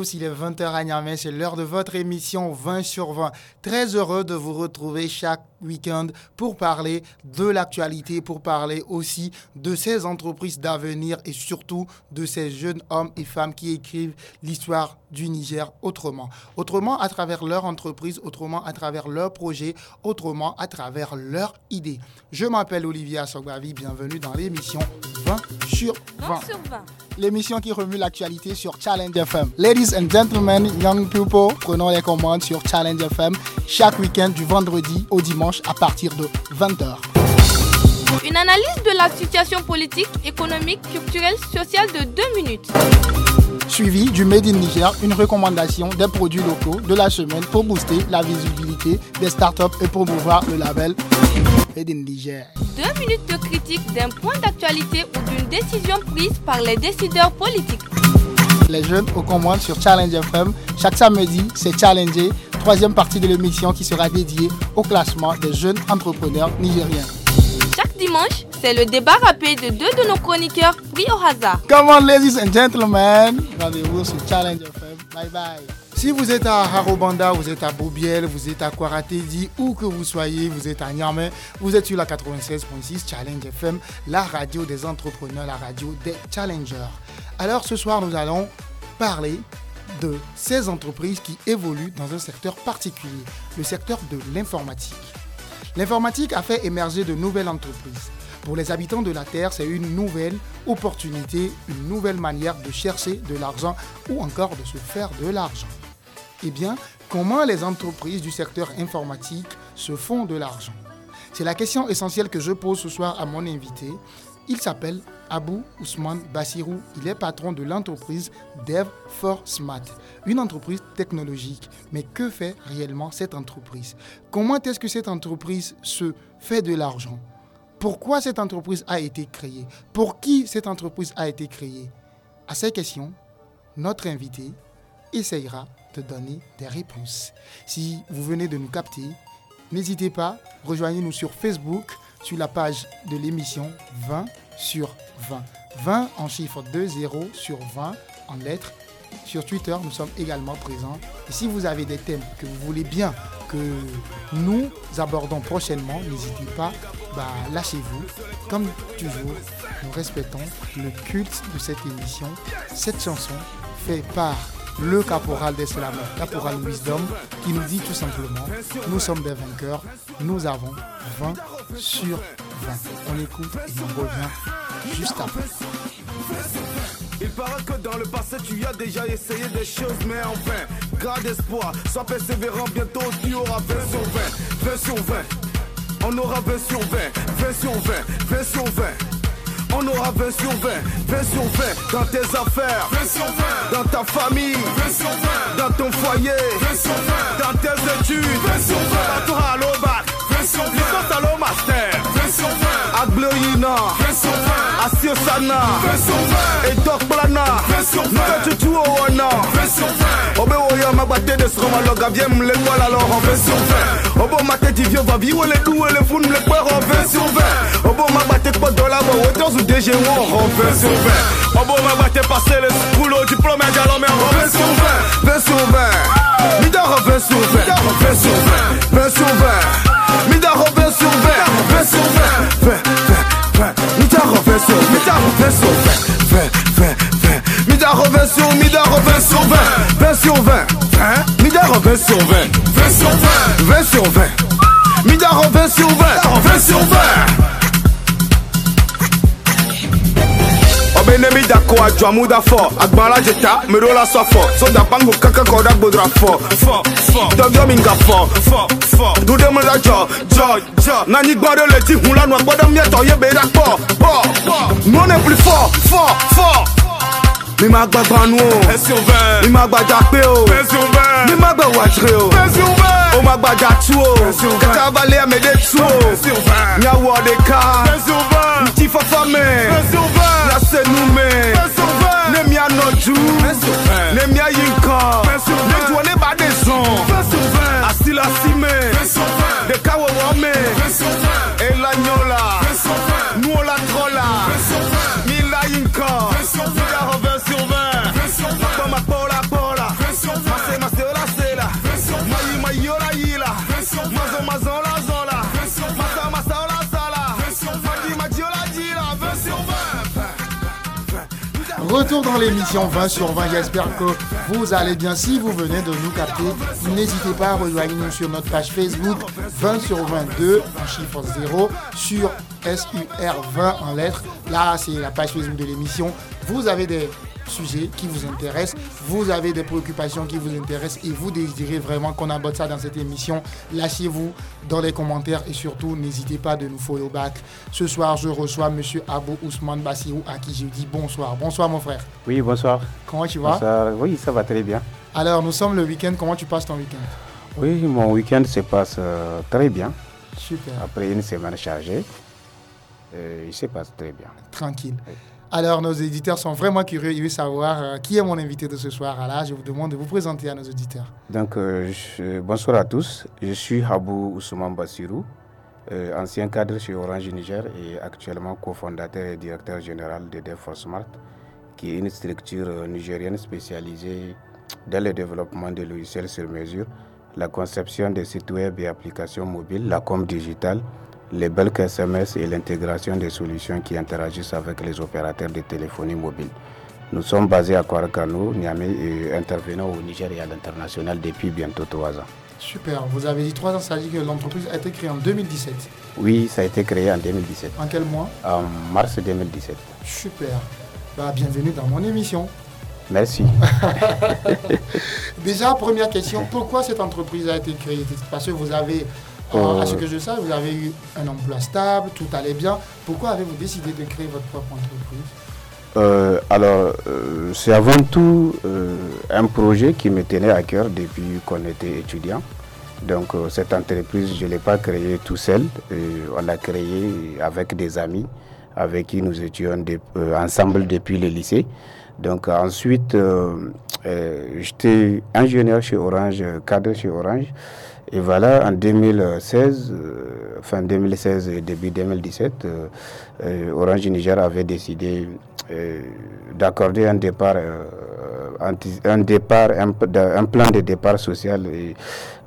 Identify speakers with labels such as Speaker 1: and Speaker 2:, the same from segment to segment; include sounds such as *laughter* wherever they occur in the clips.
Speaker 1: Il est 20h à Niamey, c'est l'heure de votre émission 20 sur 20. Très heureux de vous retrouver chaque week-end pour parler de l'actualité, pour parler aussi de ces entreprises d'avenir et surtout de ces jeunes hommes et femmes qui écrivent l'histoire du Niger autrement. Autrement à travers leur entreprise, autrement à travers leurs projets, autrement à travers leurs idées. Je m'appelle Olivier Assogbavi, bienvenue dans l'émission 20 sur 20.
Speaker 2: 20 sur 20
Speaker 1: l'émission qui remue l'actualité sur Challenge FM. Ladies and gentlemen, young people, prenons les commandes sur Challenge FM chaque week-end du vendredi au dimanche à partir de 20h.
Speaker 2: Une analyse de la situation politique, économique, culturelle, sociale de 2 minutes.
Speaker 1: Suivi du Made in Niger, une recommandation des produits locaux de la semaine pour booster la visibilité des startups et promouvoir le label Made in Niger.
Speaker 2: Deux minutes de critique d'un point d'actualité ou d'une décision prise par les décideurs politiques.
Speaker 1: Les jeunes aux commandes sur Challenge FM. Chaque samedi, c'est Challenger, troisième partie de l'émission qui sera dédiée au classement des jeunes entrepreneurs nigériens.
Speaker 2: Chaque dimanche, c'est le débat rapide de deux de nos chroniqueurs pris au hasard.
Speaker 1: Come on, ladies and gentlemen. Rendez-vous sur Challenge FM. Bye bye. Si vous êtes à Harobanda, vous êtes à Boubiel, vous êtes à Kwaratedi, où que vous soyez, vous êtes à Niamey, vous êtes sur la 96.6 Challenge FM, la radio des entrepreneurs, la radio des challengers. Alors ce soir, nous allons parler de ces entreprises qui évoluent dans un secteur particulier, le secteur de l'informatique. L'informatique a fait émerger de nouvelles entreprises. Pour les habitants de la Terre, c'est une nouvelle opportunité, une nouvelle manière de chercher de l'argent ou encore de se faire de l'argent. Eh bien, comment les entreprises du secteur informatique se font de l'argent? C'est la question essentielle que je pose ce soir à mon invité. Il s'appelle Abou Ousmane Bassirou. Il est patron de l'entreprise Dev for Smart, une entreprise technologique. Mais que fait réellement cette entreprise? Comment est-ce que cette entreprise se fait de l'argent? Pourquoi cette entreprise a été créée? Pour qui cette entreprise a été créée? À ces questions, notre invité essayera de donner des réponses. Si vous venez de nous capter, n'hésitez pas, rejoignez-nous sur Facebook, sur la page de l'émission 20 sur 20. 20 en chiffre 2, 0 sur 20 en lettres. Sur Twitter, nous sommes également présents. Et si vous avez des thèmes que vous voulez bien que nous abordons prochainement, n'hésitez pas, bah, lâchez-vous. Comme toujours, nous respectons le culte de cette émission. Cette chanson fait par le caporal des Slameurs, caporal Wisdom, qui nous dit tout simplement, nous sommes des vainqueurs, nous avons 20 sur 20. On écoute et on revient juste après.
Speaker 3: Il paraît que dans le passé tu as déjà essayé des choses mais enfin Garde espoir, sois persévérant bientôt tu auras 20 sur 20 20 sur 20 On aura 20 sur 20 20 sur 20 20 sur 20 on aura 20 sur 20, 20 sur 20 dans tes affaires, 20 sur 20 dans ta famille, 20 sur 20 dans ton foyer, 20 sur 20 dans tes études, 20 sur 20 dans ton halo bac, 20 sur 20 dans ton master, 20 sur 20 Agloyina, 20 sur 20 Asio Sana, 20 sur 20 et Doc Blana, 20 sur 20 Nous tu au wana, 20 sur 20 Obe Oya Magbate de Stroma Loga, viens me l'école alors en 20 sur 20 Obo Mate Divio va coups et les fous, me l'école en 20 sur 20 Obo Magbate pas de la hauteur ou DG en 20 sur 20 Obo Magbate passer le school au diplôme dialogue mais en 20 sur 20 20 sur 20 Midaro 20 sur 20 20 sur 20 20 sur 20 Midaro 20 sur 20 20 sur 20 20 20 20 Midaro 20 sur Midaro 20 sur 20 20 20 20 Midaro 20 sur Midaro 20 sur 20 20 sur 20 20 Midaro 20 sur 20 20 sur 20 20 sur 20 Midaro 20 sur 20 20 sur 20 Obenemi dako adwa muda fo Agbala jeta, merola so fo So da bango kaka koda bodra fo Fo, fo Dogyo minga fo Fo, fo Dude mu da jo, jo, jo Nani gbọ́dọ̀ le ti hun Pọ̀, pọ̀ mi máa gba gbanu o mi máa gbajà pé o mi máa gbà wàjúre o o máa gbajà tú o kẹta balẹ̀ àmẹ́dẹ́ tú o yàwó ọ̀dẹ̀ká ntí fọ́fọ́ mẹ́ yasẹ̀nu mẹ́ nẹ́mi ànàjú nẹ́mi àyínkan lẹ́tù wọlé bá dé sàn àsìlásí mẹ́ dẹ̀káwọ̀ wọ́ mẹ́.
Speaker 1: Retour dans l'émission 20 sur 20. J'espère que vous allez bien. Si vous venez de nous capter, n'hésitez pas à rejoindre nous sur notre page Facebook 20 sur 22 en chiffre 0 sur SUR 20 en lettres. Là, c'est la page Facebook de l'émission. Vous avez des sujet qui vous intéresse, vous avez des préoccupations qui vous intéressent et vous désirez vraiment qu'on aborde ça dans cette émission, lâchez-vous dans les commentaires et surtout n'hésitez pas de nous follow back. Ce soir, je reçois M. Abou Ousmane Bassirou à qui je dis bonsoir. Bonsoir mon frère.
Speaker 4: Oui, bonsoir.
Speaker 1: Comment tu vas?
Speaker 4: Oui, ça va très bien.
Speaker 1: Alors, nous sommes le week-end. Comment tu passes ton week-end?
Speaker 4: Oui, mon week-end se passe euh, très bien.
Speaker 1: Super.
Speaker 4: Après une semaine chargée, euh, il se passe très bien.
Speaker 1: Tranquille. Alors, nos éditeurs sont vraiment curieux. Ils veulent savoir euh, qui est mon invité de ce soir. Alors, je vous demande de vous présenter à nos auditeurs.
Speaker 4: Donc, euh, bonsoir à tous. Je suis Habou Ousmane Bassirou, euh, ancien cadre chez Orange Niger et actuellement cofondateur et directeur général de DevForce Smart, qui est une structure nigérienne spécialisée dans le développement de logiciels sur mesure, la conception des sites web et applications mobiles, la com digitale les bulk SMS et l'intégration des solutions qui interagissent avec les opérateurs de téléphonie mobile. Nous sommes basés à Kwarakano, Niamey et intervenons au Niger et à l'international depuis bientôt trois ans.
Speaker 1: Super, vous avez dit trois ans, ça dit que l'entreprise a été créée en 2017
Speaker 4: Oui, ça a été créé en 2017.
Speaker 1: En quel mois?
Speaker 4: En mars 2017.
Speaker 1: Super, bah, bienvenue dans mon émission.
Speaker 4: Merci. *laughs* *laughs*
Speaker 1: Déjà, première question, pourquoi cette entreprise a été créée? Parce que vous avez à ce que je sais, vous avez eu un emploi stable, tout allait bien. Pourquoi avez-vous décidé de créer votre propre entreprise
Speaker 4: euh, alors, euh, c'est avant tout euh, un projet qui me tenait à cœur depuis qu'on était étudiant. Donc, cette entreprise, je ne l'ai pas créée tout seul. on l'a créée avec des amis avec qui nous étions ensemble depuis le lycée. Donc, ensuite, j'étais ingénieur chez Orange, cadre chez Orange. Et voilà, en 2016, euh, fin 2016 et début 2017, euh, euh, Orange Niger avait décidé d'accorder un départ, un, plan de départ social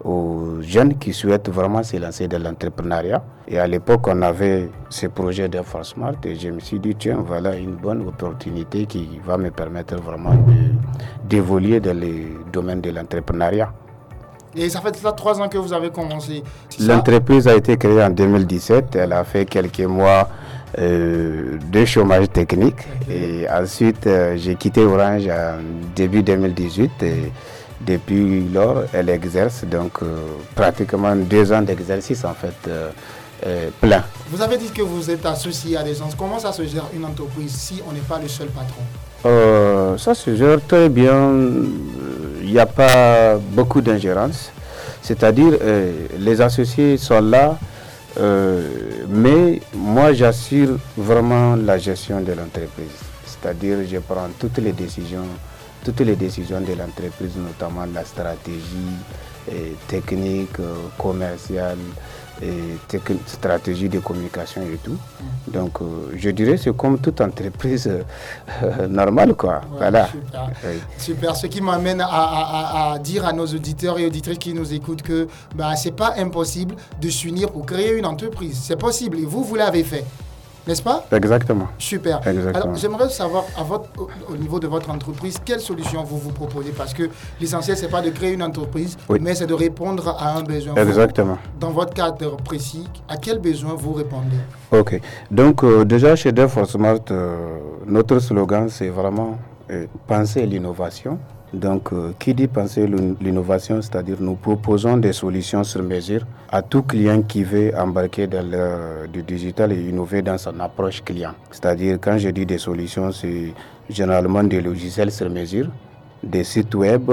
Speaker 4: aux jeunes qui souhaitent vraiment se lancer dans l'entrepreneuriat. Et à l'époque, on avait ce projet d'Infosmart et je me suis dit, tiens, voilà une bonne opportunité qui va me permettre vraiment d'évoluer dans les domaines de l'entrepreneuriat.
Speaker 1: Et ça fait là trois ans que vous avez commencé.
Speaker 4: L'entreprise a été créée en 2017. Elle a fait quelques mois euh, de chômage technique. Et ensuite, euh, j'ai quitté Orange en début 2018. Et depuis lors, elle exerce donc euh, pratiquement deux ans d'exercice en fait. plein.
Speaker 1: Vous avez dit que vous êtes associé à des gens. Comment ça se gère une entreprise si on n'est pas le seul patron?
Speaker 4: Ça se gère très bien il n'y a pas beaucoup d'ingérence. C'est-à-dire, euh, les associés sont là, euh, mais moi j'assure vraiment la gestion de l'entreprise. C'est-à-dire, je prends toutes les décisions, toutes les décisions de l'entreprise, notamment la stratégie euh, technique, commerciale, et stratégie de communication et tout. Donc, euh, je dirais c'est comme toute entreprise euh, *laughs* normale, quoi. voilà.
Speaker 1: Super. Ce qui m'amène à, dire à nos auditeurs et auditrices qui nous écoutent que bah, c'est pas impossible de s'unir pour créer une entreprise. C'est possible et vous, vous l'avez fait n'est-ce pas
Speaker 4: Exactement.
Speaker 1: Super. Alors, j'aimerais savoir, à votre, au, niveau de votre entreprise, quelles solutions vous vous proposez? Parce que l'essentiel, ce n'est pas de créer une entreprise, mais c'est de répondre à un besoin.
Speaker 4: Exactement.
Speaker 1: dans votre cadre précis, à quel besoin vous répondez?
Speaker 4: Ok. Donc, euh, déjà, chez DevForce Smart, euh, notre slogan, c'est vraiment euh, penser l'innovation donc, euh, qui dit penser l'innovation, c'est-à-dire nous proposons des solutions sur mesure à tout client qui veut embarquer dans le du digital et innover dans son approche client. C'est-à-dire, quand je dis des solutions, c'est généralement des logiciels sur mesure, des sites web,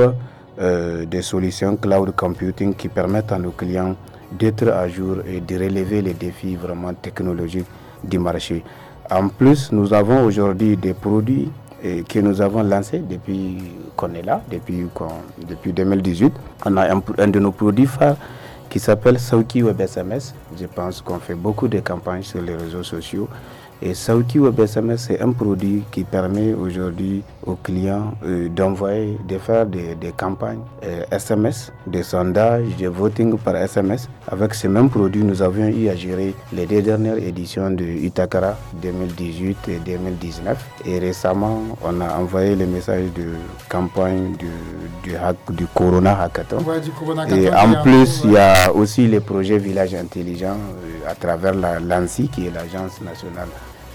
Speaker 4: euh, des solutions cloud computing qui permettent à nos clients d'être à jour et de relever les défis vraiment technologiques du marché. En plus, nous avons aujourd'hui des produits que nous avons lancés depuis qu'on est là, depuis, depuis 2018. On a un, de nos produits phares qui s'appelle Sauki Web SMS. Je pense qu'on fait beaucoup de campagnes sur les réseaux sociaux Et Sauki Web SMS, c'est un produit qui permet aujourd'hui aux clients euh, d'envoyer, de faire des, campagnes SMS, euh, des sondages, des voting par SMS. Avec ce même produit, nous avions eu à gérer les deux dernières éditions de Itakara 2018 et 2019. Et récemment, on a envoyé le message de campagne du, du, du Corona Hackathon. et en plus, il y a aussi les projets Village Intelligent euh, à travers la l'ANSI, qui est l'Agence nationale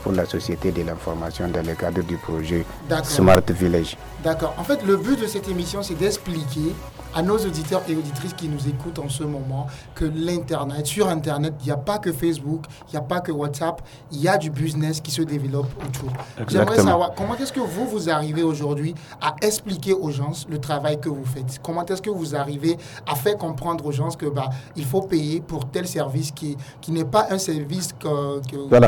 Speaker 4: pour la société de l'information dans le cadre du projet Smart Village.
Speaker 1: D'accord. En fait, le but de cette émission, c'est d'expliquer à nos auditeurs et auditrices qui nous écoutent en ce moment que l'Internet, sur Internet, il n'y a pas que Facebook, il n'y a pas que WhatsApp, il y a du business qui se développe autour. J'aimerais savoir comment est-ce que vous, vous arrivez aujourd'hui à expliquer aux gens le travail que vous faites? Comment est-ce que vous arrivez à faire comprendre aux gens que bah, il faut payer pour tel service qui, qui n'est pas un service que,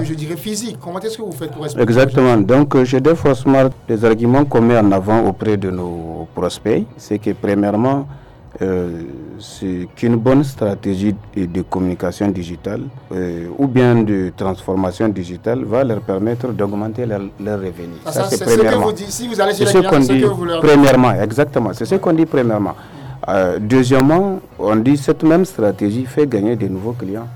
Speaker 1: je dirais physique? Comment est-ce que vous faites pour expliquer
Speaker 4: Exactement. Donc, chez Smart, les arguments qu'on met en avant auprès de nos prospects, c'est que premièrement, euh, c'est qu'une bonne stratégie de, communication digitale euh, ou bien de transformation digitale va leur permettre d'augmenter leurs leur revenus.
Speaker 1: Ah, ça, c'est premièrement. Ce que vous si vous allez chez
Speaker 4: ce qu'on dit premièrement, exactement. C'est ce qu'on dit premièrement. Euh, deuxièmement, on dit cette même stratégie fait gagner de nouveaux clients.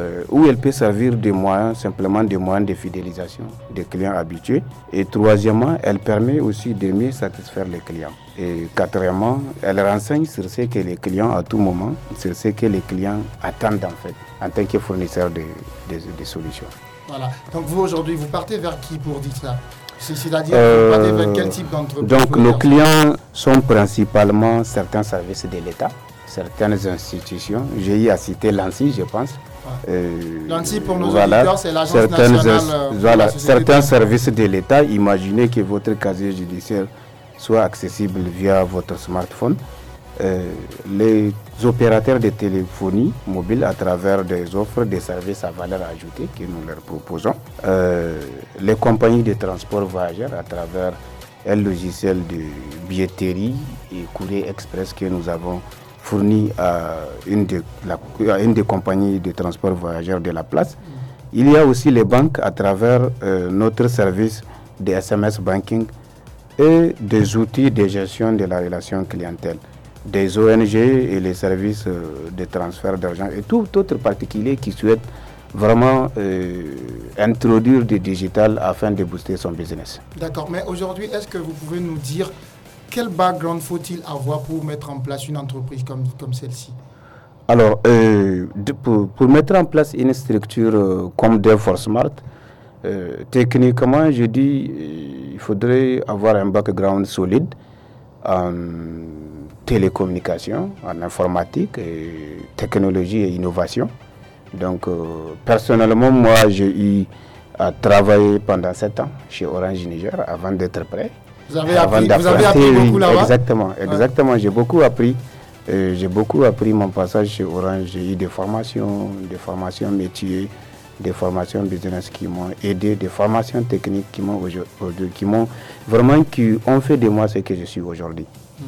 Speaker 4: Euh, où elle peut servir de moyens, simplement des moyens de fidélisation des clients habitués. Et troisièmement, elle permet aussi de mieux satisfaire les clients. Et quatrièmement, elle renseigne sur ce que les clients à tout moment, sur ce que les clients attendent en fait, en tant que fournisseur de, solutions.
Speaker 1: Voilà. Donc vous aujourd'hui, vous partez vers qui pour dire ça? C'est-à-dire, euh, quel type d'entreprise
Speaker 4: Donc, nos clients sont principalement certains services de l'État, certaines institutions. J'ai eu à citer l'ANSI, je pense,
Speaker 1: euh, pour nos voilà, c'est l'agence nationale. Euh,
Speaker 4: voilà, certains services de l'État, imaginez que votre casier judiciaire soit accessible via votre smartphone. Euh, les opérateurs de téléphonie mobile à travers des offres de services à valeur ajoutée que nous leur proposons. les compagnies de transport voyageurs à travers un logiciel de billetterie et courrier express que nous avons fourni à une, des, compagnies de transport voyageurs de la place. Il y a aussi les banques à travers euh, notre service de SMS banking et des outils de gestion de la relation clientèle, des ONG et les services euh, de transfert d'argent et tout autre particulier qui souhaite vraiment euh, introduire du digital afin de booster son business.
Speaker 1: D'accord, mais aujourd'hui, est-ce que vous pouvez nous dire quel background faut-il avoir pour mettre en place une entreprise comme, comme celle-ci?
Speaker 4: Alors, euh, pour, mettre en place une structure euh, comme DevForce Smart, euh, techniquement, je dis il faudrait avoir un background solide en télécommunication, en informatique, technologie et innovation. Donc, personnellement, moi, j'ai eu à travailler pendant sept ans chez Orange Niger avant d'être prêt.
Speaker 1: Vous avez appris, beaucoup là-bas
Speaker 4: Exactement, exactement. J'ai beaucoup appris. Euh, j'ai beaucoup appris mon passage chez Orange. J'ai eu des formations, des formations métiers, des formations business qui m'ont aidé, des formations techniques qui m'ont qui m'ont vraiment qui ont fait de moi ce que je suis aujourd'hui. Mhm.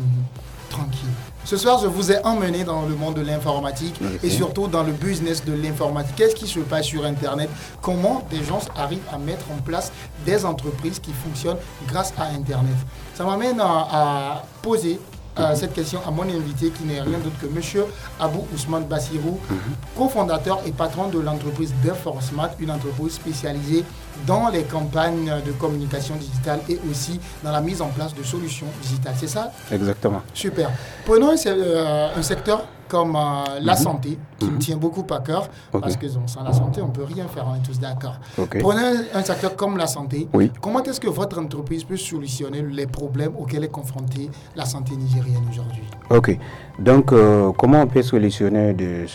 Speaker 1: Tranquille. Ce soir, je vous ai emmené dans le monde de l'informatique et surtout dans le business de l'informatique. Qu'est-ce qui se passe sur Internet? Comment des gens arrivent à mettre en place des entreprises qui fonctionnent grâce à Internet? Ça m'amène à, poser euh, cette question à mon invité qui n'est rien d'autre que M. Abou Ousmane Bassirou, mhm. cofondateur et patron de l'entreprise Deforcemat, une entreprise spécialisée dans les campagnes de communication digitale et aussi dans la mise en place de solutions digitales. C'est ça?
Speaker 4: Exactement.
Speaker 1: Super. Prenons un euh, secteur comme euh, la mhm. santé, qui me mhm. tient beaucoup à cœur, parce que sans la santé, on ne peut rien faire, on est tous d'accord. Prenez un secteur comme la santé. Comment est-ce que votre entreprise peut solutionner les problèmes auxquels est confrontée la santé nigérienne aujourd'hui?
Speaker 4: Ok. Donc, euh, comment on peut solutionner des,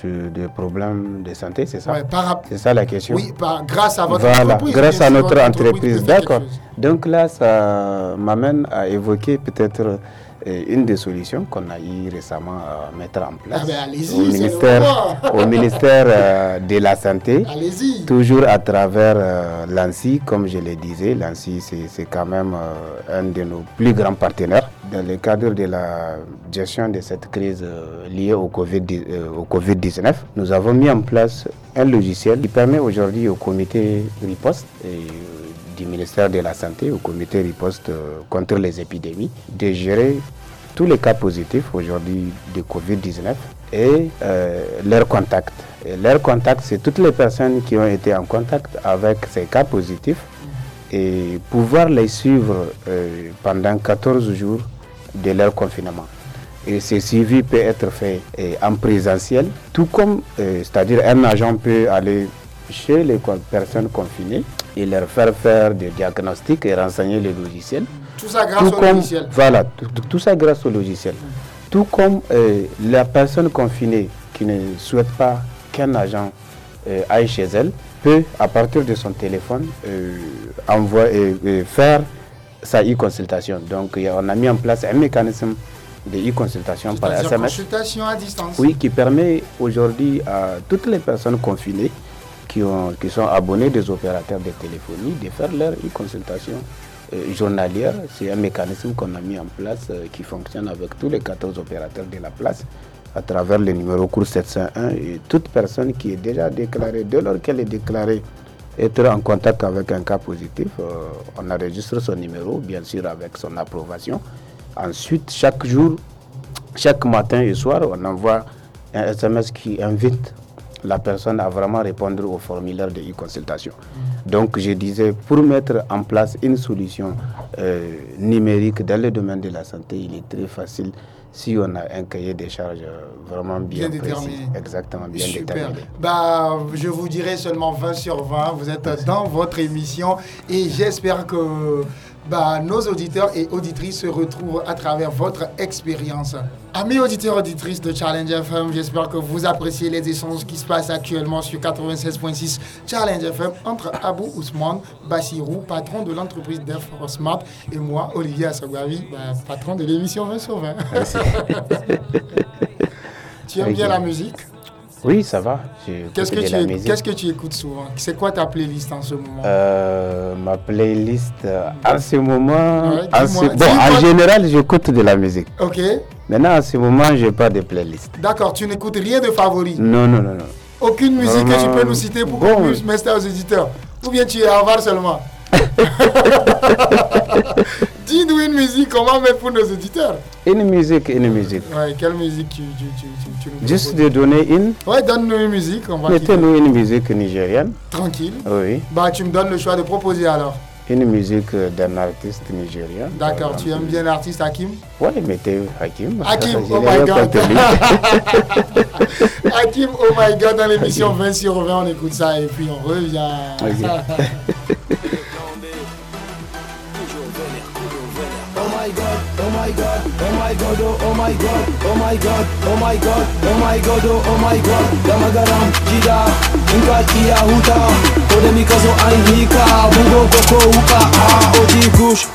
Speaker 4: problèmes de santé, c'est ça? C'est ça la question
Speaker 1: Oui, grâce à votre entreprise.
Speaker 4: Grâce à notre entreprise, d'accord. Donc là, ça m'amène à évoquer peut-être une des solutions qu'on a eu récemment à mettre en place
Speaker 1: ah ben,
Speaker 4: au ministère, au ministère euh, de la Santé, toujours à travers euh, l'ANSI, comme je le disais. L'ANSI, c'est quand même euh, un de nos plus grands partenaires. Dans le cadre de la gestion de cette crise liée au Covid-19, au COVID nous avons mis en place un logiciel qui permet aujourd'hui au comité riposte et du ministère de la Santé, au comité riposte euh, contre les épidémies, de gérer tous les cas positifs aujourd'hui de Covid-19 et euh, leurs contacts. Leurs contacts, c'est toutes les personnes qui ont été en contact avec ces cas positifs et pouvoir les suivre euh, pendant 14 jours de leur confinement. Et ce suivi peut être fait en présentiel, tout comme, c'est-à-dire un agent peut aller chez les personnes confinées et leur faire faire des diagnostics et renseigner les logiciels.
Speaker 1: Tout ça grâce au logiciel.
Speaker 4: Voilà, tout, ça grâce au logiciel. Tout comme euh, la personne confinée qui ne souhaite pas qu'un agent euh, aille chez elle peut, à partir de son téléphone, euh, envoyer, faire sa e-consultation. Donc, on a mis en place un mécanisme de e-consultation par SMS.
Speaker 1: Consultation à distance.
Speaker 4: Oui, qui permet aujourd'hui à toutes les personnes confinées qui, ont, qui sont abonnés des opérateurs de téléphonie de faire leur e-consultation euh, journalière. C'est un mécanisme qu'on a mis en place euh, qui fonctionne avec tous les 14 opérateurs de la place à travers le numéro cours 701 et toute personne qui est déjà déclarée, dès lors qu'elle est déclarée être en contact avec un cas positif, euh, on enregistre son numéro, bien sûr avec son approbation. Ensuite, chaque jour, chaque matin et soir, on envoie un SMS qui invite la personne a vraiment répondre au formulaire de e-consultation. Donc je disais, pour mettre en place une solution euh, numérique dans le domaine de la santé, il est très facile si on a un cahier des charges euh, vraiment bien, déterminé. Exactement, bien déterminé.
Speaker 1: Bah, je vous dirais seulement 20 sur 20. Vous êtes dans votre émission et j'espère que bah, nos auditeurs et auditrices se retrouvent à travers votre expérience. Amis auditeurs et auditrices de Challenge FM, j'espère que vous appréciez les échanges qui se passent actuellement sur 96.6 Challenge FM entre Abou Ousmane Bassirou, patron de l'entreprise Smart, et moi, Olivier Assagwavi, bah, patron de l'émission 20 sur 20. *laughs* tu aimes bien la musique?
Speaker 4: Oui, ça va.
Speaker 1: Qu'est-ce que, tu, qu'est-ce que tu écoutes souvent? C'est quoi ta playlist en ce moment?
Speaker 4: Euh, Ma playlist, euh, en ce moment. bon, en général, j'écoute de la musique.
Speaker 1: Ok.
Speaker 4: Maintenant, en ce moment, je n'ai pas de playlist.
Speaker 1: D'accord, tu n'écoutes rien de favori?
Speaker 4: Non, non, non. non.
Speaker 1: Aucune musique que tu peux nous citer pour qu'on puisse mettre aux éditeurs? Ou bien tu es à seulement? *laughs* *laughs* Dis-nous une musique, comment mettre pour nos éditeurs
Speaker 4: Une musique, une musique.
Speaker 1: Ouais, quelle musique tu, tu, tu, tu
Speaker 4: nous Juste de donner une
Speaker 1: Ouais, donne-nous une musique.
Speaker 4: Mettez-nous une musique nigérienne.
Speaker 1: Tranquille.
Speaker 4: Oui.
Speaker 1: Bah, tu me donnes le choix de proposer alors.
Speaker 4: Une musique d'un artiste nigérien.
Speaker 1: D'accord, tu aimes bien l'artiste Hakim?
Speaker 4: Oui, mettez Hakim. *laughs*
Speaker 1: Hakim, oh my god. *laughs* Hakim, oh my god, dans l'émission 20 sur 20, on écoute ça et puis on revient. *laughs* god, oh my god, oh my god, oh, oh my god, oh my god, oh my god, oh my god, oh, oh my god, Damagaram, Jida, Ah,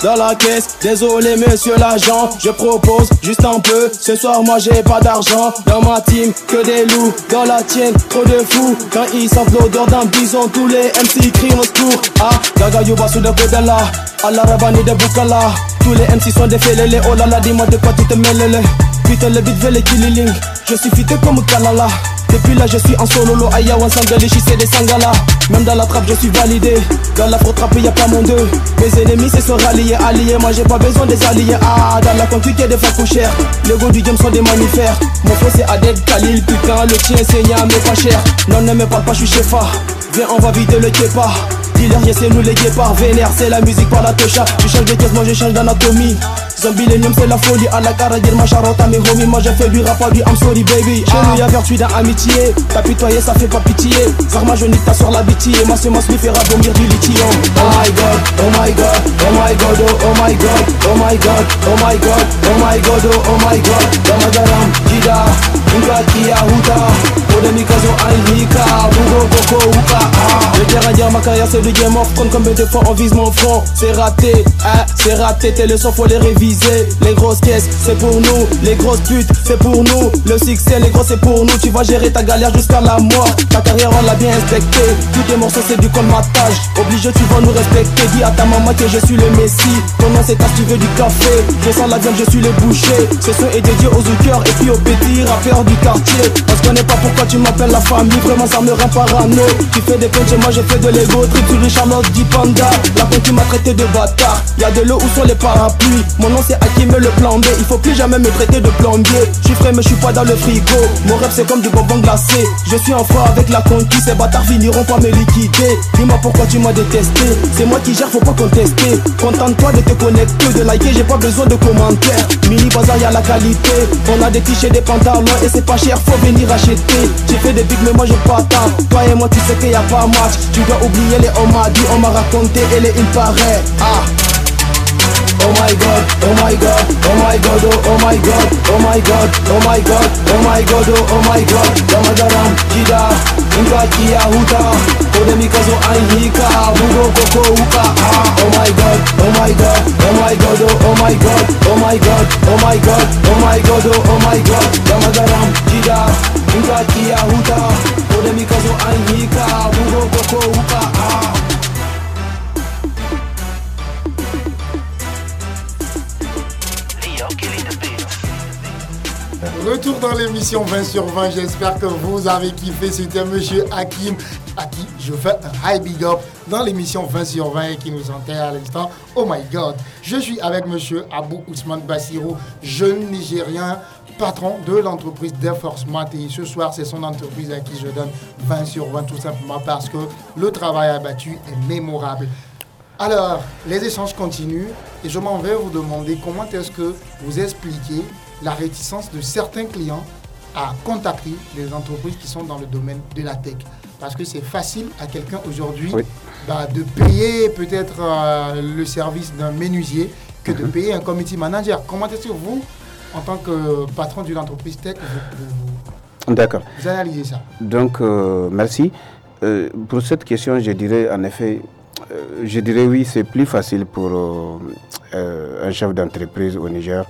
Speaker 1: dans la caisse, désolé monsieur l'agent, je propose juste un peu, ce soir moi j'ai pas d'argent, dans ma team, que des loups, dans la tienne, trop de fous, quand ils sentent l'odeur d'un bison, tous les MC crient au secours, ah, Gaga Yuba sous de Kodala, Allah Rabani de Bukala, tous les MC sont des félélés, oh là là, dis-moi de quoi tu te mêles. Putain, le beat veut les killing. Je suis fité comme Kalala. Depuis là, je suis en solo, lo aya, wan sangalishi, c'est des sangala. Même dans la trappe, je suis validé. Dans la fraude trappe, y a pas mon deux. Mes ennemis, c'est se rallier, alliés. Moi, j'ai pas besoin des alliés. Ah, dans la conduite, y'a des fois cher. Les goûts du game sont des mammifères. Mon frère, c'est Aded Khalil. Putain, le tien, c'est mais pas cher. Non, ne me parle pas, je suis chef. Viens, on va vider le kepa. Yes, c'est nous les guépards. Vénère, c'est la musique par la tocha. Je change de caisse, moi, je change d'anatomie. Zambilenium c'est la folie. À la carrière ma charota mes homies. Moi j'ai fait du rap du I'm sorry baby. Chez nous y'a vertu d'amitié T'as ça fait pas pitié. Zarma je nique ta sur la bitié Moi c'est moi lui fera vomir du lithium. Oh my god, oh my god, oh my god, oh, oh my god, oh my god, oh my god, oh my god, oh, oh my god. Damagaram, Jida
Speaker 5: Ngaki Ahuta Odemikazo Alhika Bugo Boko Uka Je viens à dire ma carrière c'est du game of Compte combien de fois on vise mon front. C'est raté, hein, c'est raté Tes leçons faut les réviser. Les grosses caisses c'est pour nous. Les grosses putes c'est pour nous. Le succès les gros c'est pour nous. Tu vas gérer ta galère jusqu'à la mort. Ta carrière on l'a bien inspecté Tous tes morceaux c'est du colmatage. Obligé tu vas nous respecter. Dis à ta maman que je suis le messie. Ton nom c'est tu veux du café. Je sens la viande je suis le boucher. Ce son est dédié aux cœur et puis aux petits rappeurs du quartier. Parce qu'on n'est pas pourquoi tu m'appelles la famille. Vraiment ça me rend parano. Tu fais des punches moi je fais de l'ego. Trip sur Charlotte dit panda. La tu m'a traité de bâtard. Y'a de l'eau où sont les parapluies. Mon nom c'est Hakim le plan B. Il faut plus jamais me traiter de plombier Je suis frais mais je suis pas dans le frigo. Mon rêve c'est comme du bonbon glacé. Je suis en froid avec la conquise. Ces bâtards finiront par me liquider. Dis-moi pourquoi tu m'as détesté. C'est moi qui gère faut pas contester. Contente-toi de te connecter De liker. J'ai pas besoin de commentaires. Mini bazar y'a la qualité. On a des t-shirts des pantalons c'est pas cher faut venir acheter. J'ai fait des pics mais moi je pas. Tant Toi et moi tu sais qu'il y a pas match. Tu dois oublier les on m'a dit on m'a raconté et les il paraît. Ah Oh my god, oh my god, oh my god, oh, oh my god, oh my god, oh my god, oh my god, oh, oh my god, Damadaram, Jida, Inga Kia Huta, Kodemikazo Aihika, Bugo Koko Uka, ah, oh my god, oh my god, oh my god, oh, oh my god, oh my god, oh my god, oh my god, oh, oh my god, Damadaram, Jida, Inga Kia Huta, Kodemikazo Aihika, Bugo Koko Uka, ah.
Speaker 1: Retour dans l'émission 20 sur 20. J'espère que vous avez kiffé. C'était Monsieur Hakim, à qui je fais un high big up dans l'émission 20 sur 20 et qui nous enterre à l'instant. Oh my God. Je suis avec Monsieur Abou Ousmane Bassiro, jeune Nigérien, patron de l'entreprise d'Enforcement. Et ce soir, c'est son entreprise à qui je donne 20 sur 20 tout simplement parce que le travail abattu est mémorable. Alors, les échanges continuent et je m'en vais vous demander comment est-ce que vous expliquez la réticence de certains clients à contacter les entreprises qui sont dans le domaine de la tech. Parce que c'est facile à quelqu'un aujourd'hui bah, de payer peut-être euh, le service d'un menuisier que de mhm. payer un committee manager. Comment est-ce que vous, en tant que patron d'une entreprise tech, vous, vous, analysez ça?
Speaker 4: Donc, euh, merci. Euh, pour cette question, je dirais en effet, je dirais oui, c'est plus facile pour un chef d'entreprise au Niger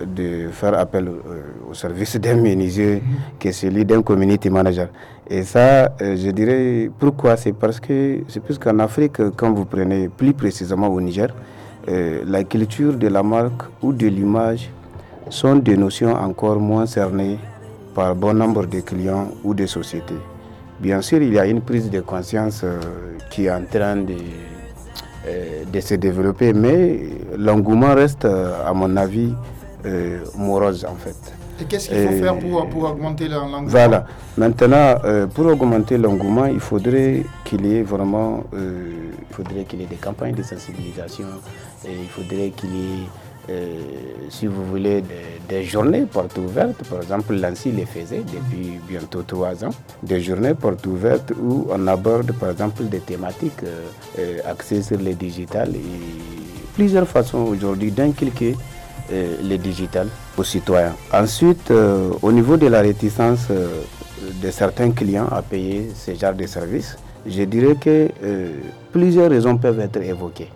Speaker 4: de faire appel euh, au service d'un menuisier que celui d'un community manager. Et ça, euh, je dirais, pourquoi? C'est parce que c'est plus qu'en Afrique, quand vous prenez plus précisément au Niger, euh, la culture de la marque ou de l'image sont des notions encore moins cernées par bon nombre de clients ou de sociétés. Bien sûr, il y a une prise de conscience qui est en train de, de se développer, mais l'engouement reste, à mon avis, euh, morose en fait.
Speaker 1: Et qu'est-ce qu'il faut faire pour, pour augmenter l'engouement?
Speaker 4: Voilà. Maintenant, euh, pour augmenter l'engouement, il faudrait qu'il y ait vraiment euh, il faudrait qu'il y ait des campagnes de sensibilisation. Et il faudrait qu'il y ait, si vous voulez, des, journées portes ouvertes. Par exemple, l'ANSI les faisait depuis bientôt trois ans. Des journées portes ouvertes où on aborde, par exemple, des thématiques axées sur les digitales et plusieurs façons aujourd'hui d'inculquer le digital aux citoyens. Ensuite, euh, au niveau de la réticence euh, de certains clients à payer ce genre de services, je dirais que plusieurs raisons peuvent être évoquées.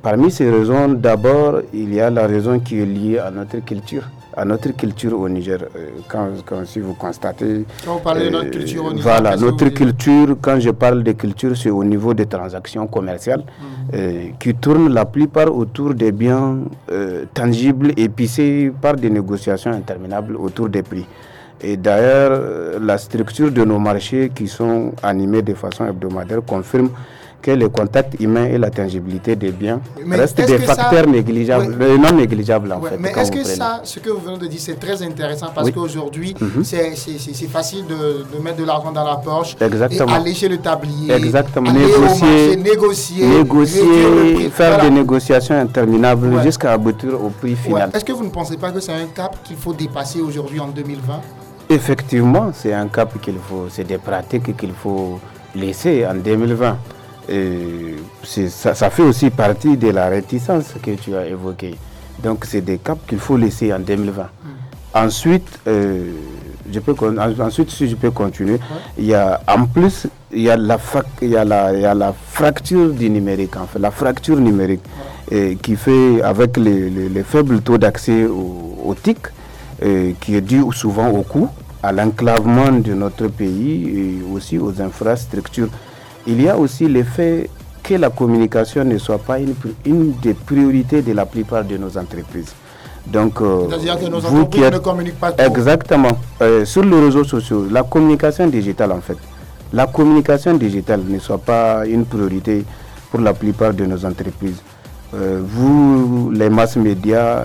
Speaker 4: parmi ces raisons, d'abord, il y a la raison qui est liée à notre culture à notre culture au Niger. Euh, quand, si vous constatez.
Speaker 1: Quand vous parlez de notre euh, culture au Niger.
Speaker 4: Voilà, notre culture, quand je parle de culture, c'est au niveau des transactions commerciales mhm. euh, qui tournent la plupart autour des biens tangibles épicés par des négociations interminables autour des prix. Et d'ailleurs, la structure de nos marchés qui sont animés de façon hebdomadaire confirme que le contact humain et la tangibilité des biens restent des facteurs négligeables, euh, non négligeables en fait.
Speaker 1: Mais est-ce que ça, ce que vous venez de dire, c'est très intéressant parce qu'aujourd'hui, mhm. c'est facile de, mettre de l'argent dans la poche
Speaker 4: Exactement.
Speaker 1: et chez le tablier,
Speaker 4: Exactement. négocier,
Speaker 1: négocier,
Speaker 4: négocier faire des négociations interminables jusqu'à aboutir au prix final.
Speaker 1: Est-ce que vous ne pensez pas que c'est un cap qu'il faut dépasser aujourd'hui en 2020
Speaker 4: Effectivement, c'est un cap qu'il faut, c'est des pratiques qu'il faut laisser en 2020 ça, ça, fait aussi partie de la réticence que tu as évoquée. Donc c'est des caps qu'il faut laisser en 2020. Hmm. Ensuite, euh, je peux ensuite si je peux continuer, il y a en plus il y a la il y a la, il y a la fracture du numérique en fait, la fracture numérique et, qui fait avec les, les, faibles taux d'accès au, TIC et, qui est dû souvent au coût, à l'enclavement de notre pays et aussi aux infrastructures. Il y a aussi l'effet que la communication ne soit pas une, une des priorités de la plupart de nos entreprises.
Speaker 1: Donc, euh, que nos entreprises ne communiquent pas trop.
Speaker 4: Exactement. Euh, sur les réseaux sociaux, la communication digitale en fait. La communication digitale ne soit pas une priorité pour la plupart de nos entreprises. Euh, vous, les masses médias,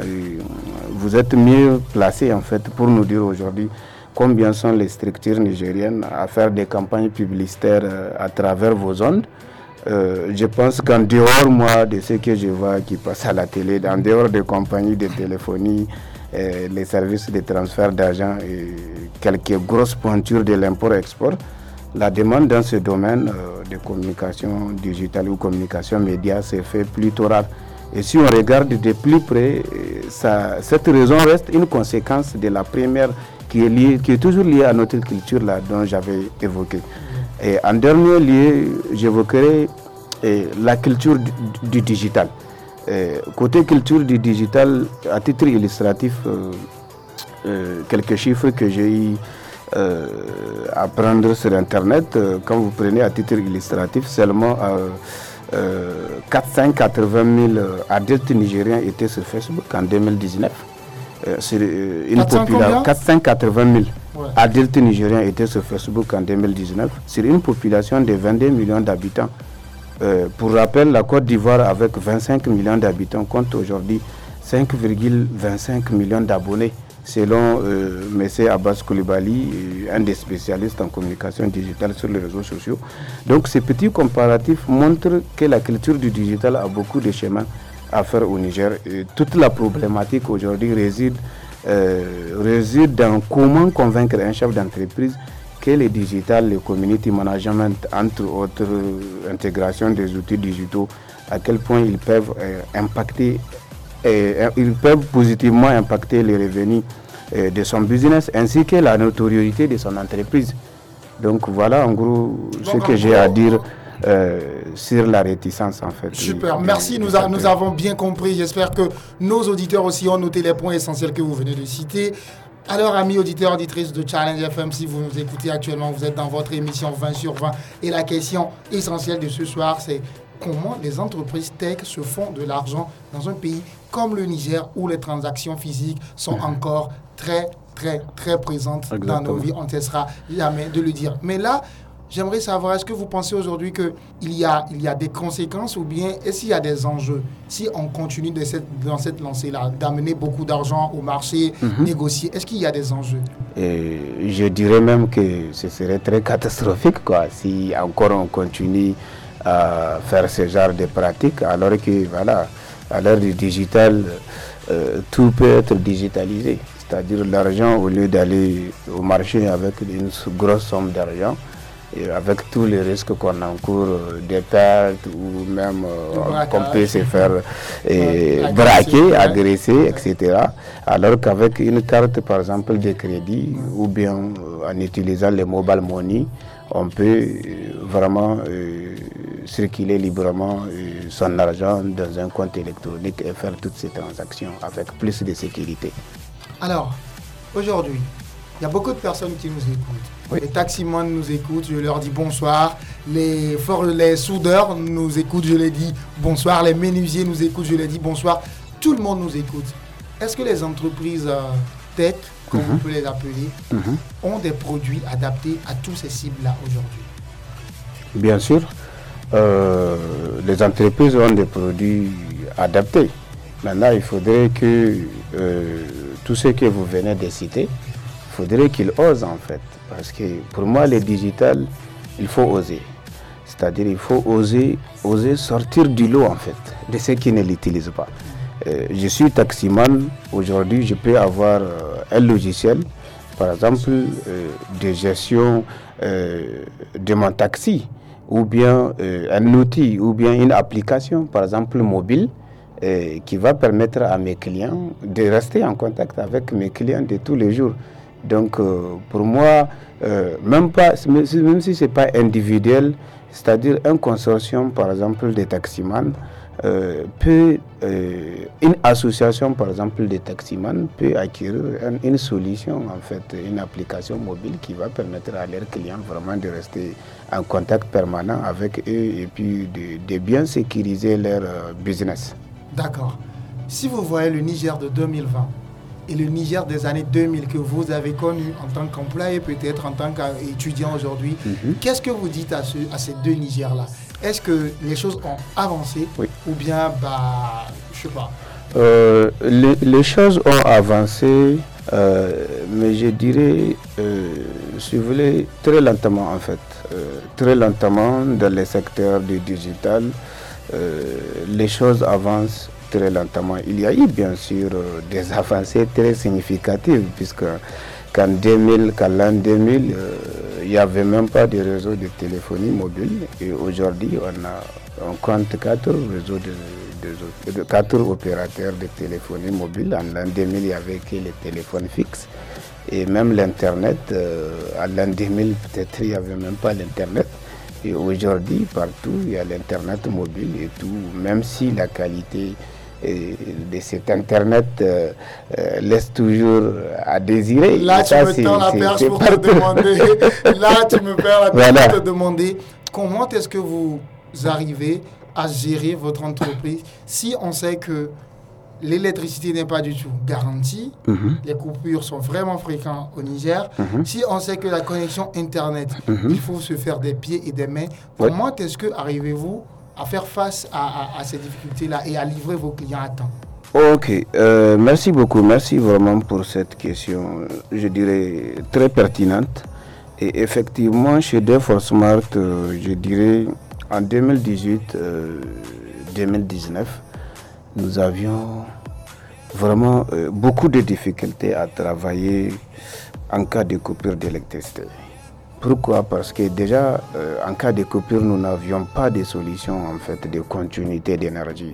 Speaker 4: vous êtes mieux placés en fait pour nous dire aujourd'hui combien sont les structures nigériennes à faire des campagnes publicitaires à travers vos ondes. Euh, je pense qu'en dehors, moi, de ce que je vois qui passe à la télé, en dehors des compagnies de téléphonie, euh, les services de transfert d'argent et quelques grosses pointures de l'import-export, la demande dans ce domaine euh, de communication digitale ou communication média s'est fait plutôt rare. Et si on regarde de plus près, cette raison reste une conséquence de la première qui est, liée, qui est toujours liée à notre culture là, dont j'avais évoqué. Et en dernier lieu, j'évoquerai eh, la culture du, digital. Eh, côté culture du digital, à titre illustratif, euh, euh, quelques chiffres que j'ai eu euh, à prendre sur Internet. quand vous prenez à titre illustratif, seulement 480 000 adultes nigériens étaient sur Facebook en 2019.
Speaker 1: C'est une population
Speaker 4: 480 000 adultes nigériens étaient sur Facebook en 2019 sur une population de 22 millions d'habitants. Euh, pour rappel, la Côte d'Ivoire, avec 25 millions d'habitants, compte aujourd'hui 5,25 millions d'abonnés, selon euh, M. Abbas Koulibaly, un des spécialistes en communication digitale sur les réseaux sociaux. Donc, ces petits comparatifs montrent que la culture du digital a beaucoup de chemins à faire au Niger. Et toute la problématique aujourd'hui réside euh, réside dans comment convaincre un chef d'entreprise que le digital, le community management, entre autres euh, intégration des outils digitaux, à quel point ils peuvent euh, impacter, ils peuvent positivement impacter les revenus de son business ainsi que la notoriété de son entreprise. Donc voilà en gros ce que j'ai à dire. Euh, sur la réticence en fait.
Speaker 1: Super, merci, nous, nous avons bien compris. J'espère que nos auditeurs aussi ont noté les points essentiels que vous venez de citer. Alors, amis auditeurs, auditrices de Challenge FM, si vous nous écoutez actuellement, vous êtes dans votre émission 20 sur 20. Et la question essentielle de ce soir, c'est comment les entreprises tech se font de l'argent dans un pays comme le Niger où les transactions physiques sont mhm. encore très, très, très présentes dans nos vies. On ne cessera jamais de le dire. Mais là, J'aimerais savoir, est-ce que vous pensez aujourd'hui qu'il y a, il y a des conséquences ou bien est-ce qu'il y a des enjeux si on continue de cette, dans cette lancée-là, d'amener beaucoup d'argent au marché, mhm. négocier Est-ce qu'il y a des enjeux?
Speaker 4: Et Je dirais même que ce serait très catastrophique quoi, si encore on continue à faire ce genre de pratiques alors que voilà, à l'heure du digital, euh, tout peut être digitalisé. C'est-à-dire l'argent, au lieu d'aller au marché avec une grosse somme d'argent, avec tous les risques qu'on encourt, euh, des pertes ou même euh, qu'on peut se faire braquer, agresser, etc. Alors qu'avec une carte, par exemple, de crédit ou bien euh, en utilisant les mobile money, on peut vraiment circuler librement son argent dans un compte électronique et faire toutes ces transactions avec plus de sécurité.
Speaker 1: Alors, aujourd'hui, il y a beaucoup de personnes qui nous écoutent les taximans nous écoutent, je leur dis bonsoir. Les, les soudeurs nous écoutent, je les dis bonsoir. Les menuisiers nous écoutent, je les dis bonsoir. Tout le monde nous écoute. Est-ce que les entreprises euh, tech, comme on mhm. peut les appeler, mhm. ont des produits adaptés à tous ces cibles-là aujourd'hui?
Speaker 4: Bien sûr. Euh, les entreprises ont des produits adaptés. Maintenant, il faudrait que euh, tout ce que vous venez de citer, faudrait qu'ils osent en fait. Parce que pour moi, le digital, il faut oser. C'est-à-dire il faut oser, oser sortir du lot en fait, de ceux qui ne l'utilisent pas. Euh, je suis taximan, aujourd'hui je peux avoir euh, un logiciel, par exemple euh, de gestion de mon taxi, ou bien un outil, ou bien une application, par exemple mobile, qui va permettre à mes clients de rester en contact avec mes clients de tous les jours Donc, pour moi, même, pas, même si ce n'est pas individuel, c'est-à-dire un consortium, par exemple, des taximans, euh, peut, euh, une association par exemple de taximans peut acquérir une, solution, en fait, une application mobile qui va permettre à leurs clients vraiment de rester en contact permanent avec eux et puis de, bien sécuriser leur euh, business.
Speaker 1: D'accord. Si vous voyez le Niger de 2020 et le Niger des années 2000 que vous avez connu en tant qu'employé, peut-être en tant qu'étudiant aujourd'hui, mhm. qu'est-ce que vous dites à, à ces deux Nigers-là est-ce que les choses ont avancé ou bien, bah, je sais pas?
Speaker 4: Euh, les, choses ont avancé, euh, mais je dirais, euh, si vous voulez, très lentement en fait. très lentement dans les secteurs du digital, les choses avancent très lentement. Il y a eu bien sûr des avancées très significatives, puisque qu'en 2000, qu'en l'an 2000, il n'y avait même pas de réseau de téléphonie mobile. Et aujourd'hui, on, a, on compte quatre réseaux de, quatre opérateurs de téléphonie mobile. En l'an 2000, il n'y avait que les téléphones fixes. Et même l'Internet, euh, en l'an 2000, peut-être il n'y avait même pas l'Internet. Et aujourd'hui, partout, il y a l'Internet mobile et tout, même si la qualité de cet Internet euh, euh, laisse toujours à désirer.
Speaker 1: Là, tu me tends la perche pour te demander. *laughs* Là, tu me perds la perche pour te demander comment est-ce que vous arrivez à gérer votre entreprise si on sait que l'électricité n'est pas du tout garantie, mhm. les coupures sont vraiment fréquentes au Niger, mhm. si on sait que la connexion Internet, mhm. il faut se faire des pieds et des mains, comment est-ce que arrivez-vous à faire face à, ces difficultés-là et à livrer vos clients à temps
Speaker 4: Ok, euh, merci beaucoup. Merci vraiment pour cette question, je dirais, très pertinente. Et effectivement, chez Deforce Smart, euh, je dirais, en 2018-2019, euh, nous avions vraiment beaucoup de difficultés à travailler en cas de coupure d'électricité. Pourquoi? Parce que déjà, euh, en cas de coupure, nous n'avions pas de solution en fait de continuité d'énergie.